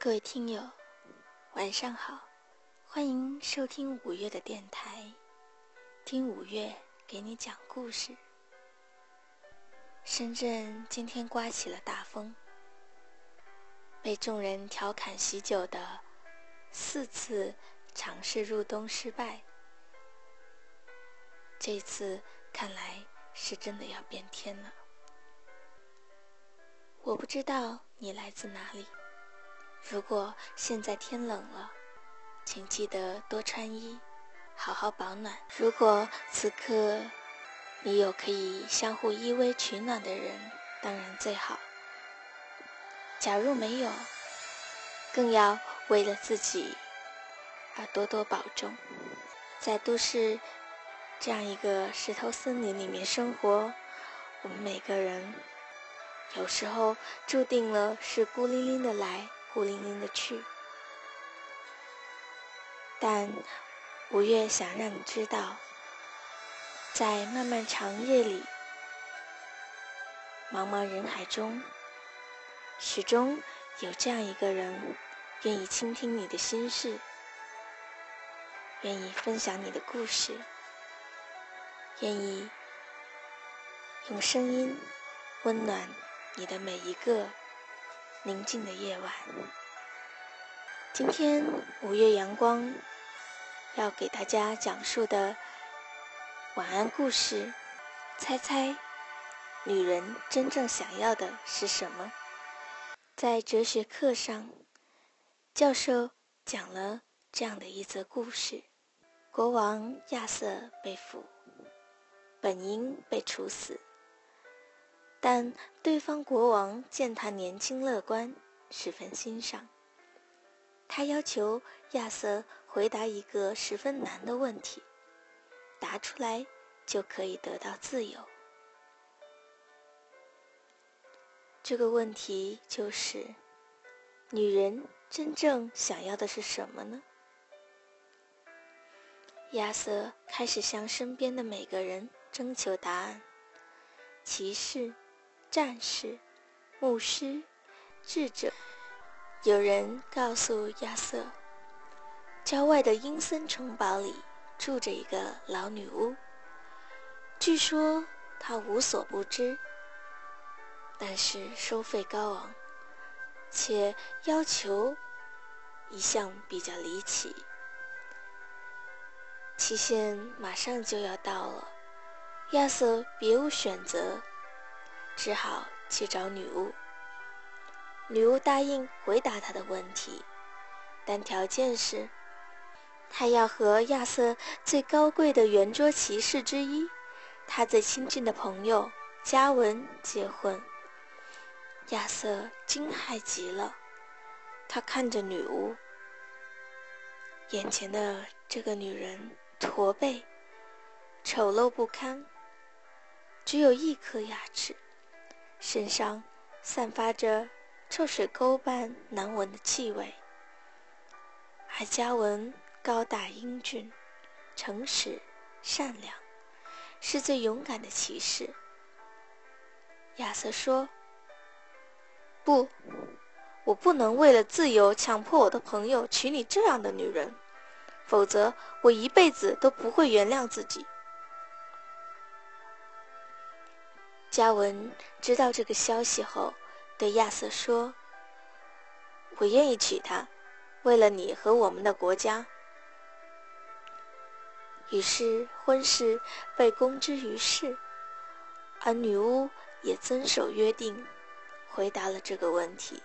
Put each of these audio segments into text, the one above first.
各位听友，晚上好，欢迎收听五月的电台，听五月给你讲故事。深圳今天刮起了大风，被众人调侃许久的四次尝试入冬失败，这次看来是真的要变天了。我不知道你来自哪里。如果现在天冷了，请记得多穿衣，好好保暖。如果此刻你有可以相互依偎取暖的人，当然最好。假如没有，更要为了自己而多多保重。在都市这样一个石头森林里面生活，我们每个人有时候注定了是孤零零的来。孤零零的去，但五月想让你知道，在漫漫长夜里、茫茫人海中，始终有这样一个人，愿意倾听你的心事，愿意分享你的故事，愿意用声音温暖你的每一个。宁静的夜晚，今天五月阳光要给大家讲述的晚安故事，猜猜女人真正想要的是什么？在哲学课上，教授讲了这样的一则故事：国王亚瑟被俘，本应被处死。但对方国王见他年轻乐观，十分欣赏。他要求亚瑟回答一个十分难的问题，答出来就可以得到自由。这个问题就是：女人真正想要的是什么呢？亚瑟开始向身边的每个人征求答案，骑士。战士、牧师、智者，有人告诉亚瑟，郊外的阴森城堡里住着一个老女巫。据说她无所不知，但是收费高昂，且要求一向比较离奇。期限马上就要到了，亚瑟别无选择。只好去找女巫。女巫答应回答他的问题，但条件是，他要和亚瑟最高贵的圆桌骑士之一，他最亲近的朋友嘉文结婚。亚瑟惊骇极了，他看着女巫，眼前的这个女人驼背、丑陋不堪，只有一颗牙齿。身上散发着臭水沟般难闻的气味，而嘉文高大英俊、诚实善良，是最勇敢的骑士。亚瑟说：“不，我不能为了自由强迫我的朋友娶你这样的女人，否则我一辈子都不会原谅自己。”嘉文知道这个消息后，对亚瑟说：“我愿意娶她，为了你和我们的国家。”于是婚事被公之于世，而女巫也遵守约定，回答了这个问题：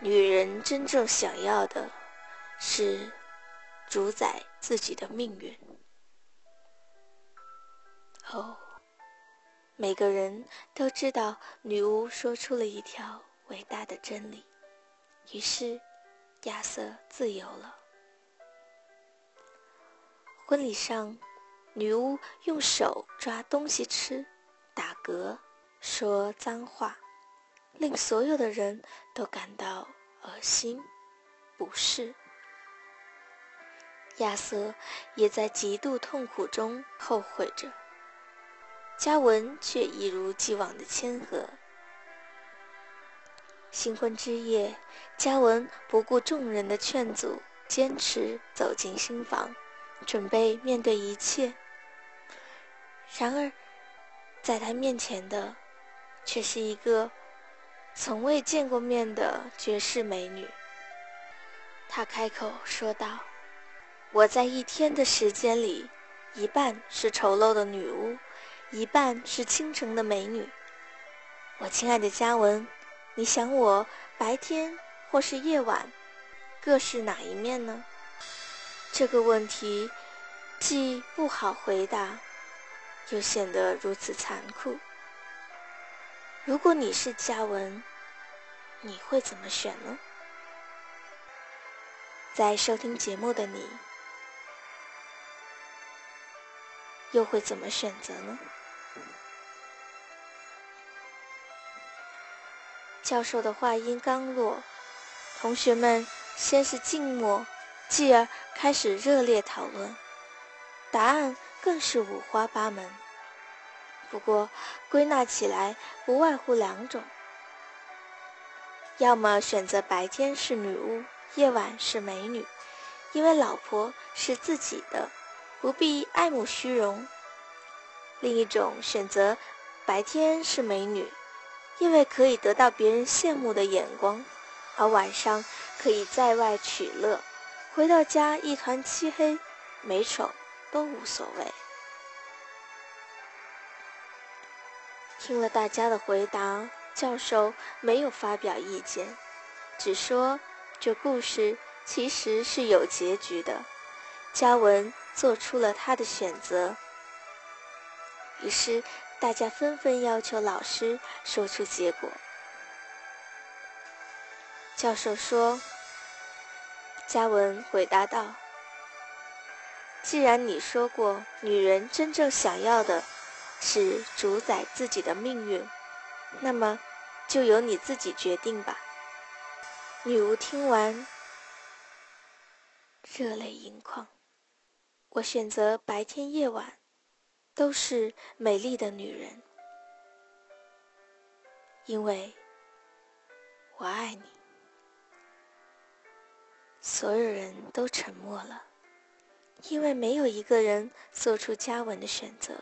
女人真正想要的，是主宰自己的命运。哦。每个人都知道，女巫说出了一条伟大的真理，于是亚瑟自由了。婚礼上，女巫用手抓东西吃，打嗝，说脏话，令所有的人都感到恶心、不适。亚瑟也在极度痛苦中后悔着。嘉文却一如既往的谦和。新婚之夜，嘉文不顾众人的劝阻，坚持走进新房，准备面对一切。然而，在他面前的，却是一个从未见过面的绝世美女。他开口说道：“我在一天的时间里，一半是丑陋的女巫，一半是倾城的美女。我亲爱的嘉文，你想我白天或是夜晚，各是哪一面呢？”这个问题既不好回答。又显得如此残酷。如果你是嘉文，你会怎么选呢？在收听节目的你，又会怎么选择呢？教授的话音刚落，同学们先是静默，继而开始热烈讨论，答案。更是五花八门。不过归纳起来，不外乎两种：要么选择白天是女巫，夜晚是美女，因为老婆是自己的，不必爱慕虚荣；另一种选择白天是美女，因为可以得到别人羡慕的眼光，而晚上可以在外取乐，回到家一团漆黑，美丑。都无所谓。听了大家的回答，教授没有发表意见，只说这故事其实是有结局的。嘉文做出了他的选择。于是大家纷纷要求老师说出结果。教授说：“嘉文回答道。”既然你说过，女人真正想要的是主宰自己的命运，那么就由你自己决定吧。女巫听完，热泪盈眶。我选择白天夜晚都是美丽的女人，因为我爱你。所有人都沉默了。因为没有一个人做出嘉文的选择。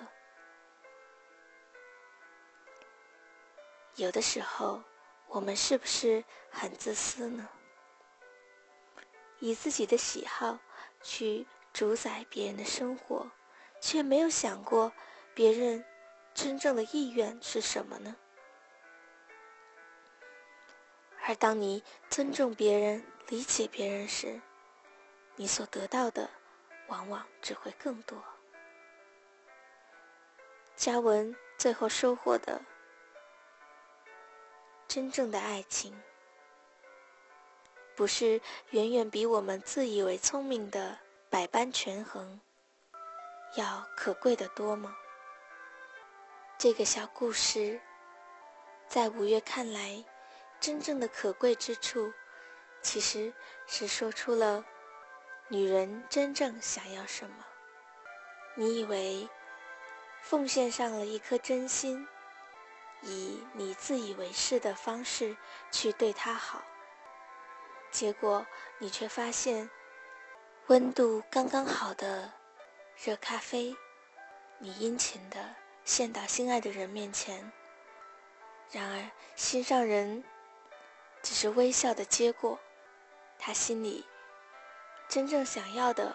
有的时候，我们是不是很自私呢？以自己的喜好去主宰别人的生活，却没有想过别人真正的意愿是什么呢？而当你尊重别人、理解别人时，你所得到的。往往只会更多。嘉文最后收获的真正的爱情，不是远远比我们自以为聪明的百般权衡要可贵的多吗？这个小故事，在五月看来，真正的可贵之处，其实是说出了。女人真正想要什么？你以为奉献上了一颗真心，以你自以为是的方式去对她好，结果你却发现温度刚刚好的热咖啡，你殷勤的献到心爱的人面前，然而心上人只是微笑的接过，他心里。真正想要的，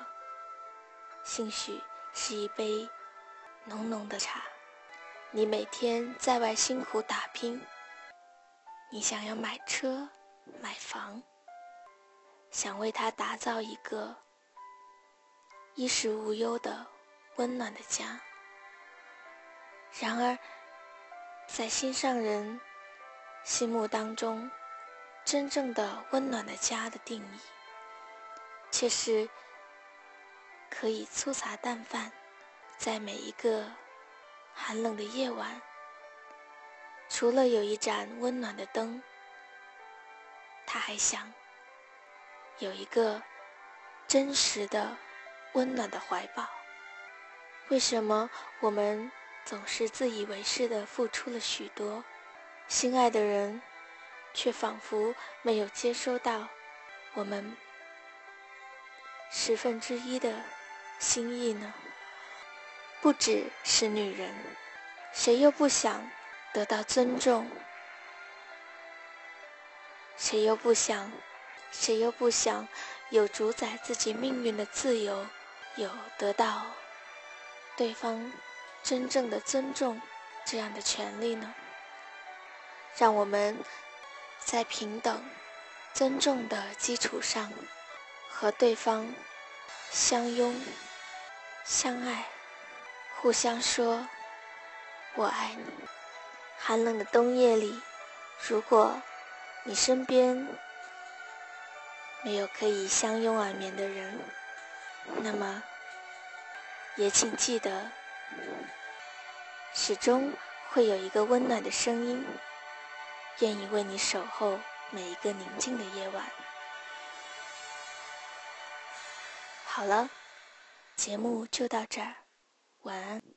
兴许是一杯浓浓的茶。你每天在外辛苦打拼，你想要买车、买房，想为他打造一个衣食无忧的温暖的家。然而，在心上人心目当中，真正的温暖的家的定义。却是可以粗茶淡饭，在每一个寒冷的夜晚，除了有一盏温暖的灯，他还想有一个真实的温暖的怀抱。为什么我们总是自以为是的付出了许多，心爱的人却仿佛没有接收到我们十分之一的心意呢？不只是女人，谁又不想得到尊重？谁又不想？谁又不想有主宰自己命运的自由，有得到对方真正的尊重这样的权利呢？让我们在平等、尊重的基础上，和对方相拥、相爱，互相说“我爱你”。寒冷的冬夜里，如果你身边没有可以相拥而眠的人，那么也请记得，始终会有一个温暖的声音。愿意为你守候每一个宁静的夜晚。好了，节目就到这儿，晚安。